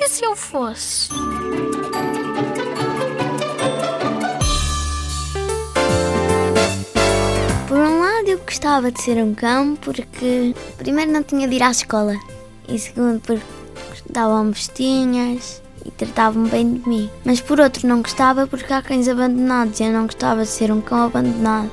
E se eu fosse? Por um lado, eu gostava de ser um cão porque, primeiro, não tinha de ir à escola e, segundo, porque davam vestinhas e tratavam bem de mim. Mas, por outro, não gostava porque há cães abandonados e eu não gostava de ser um cão abandonado.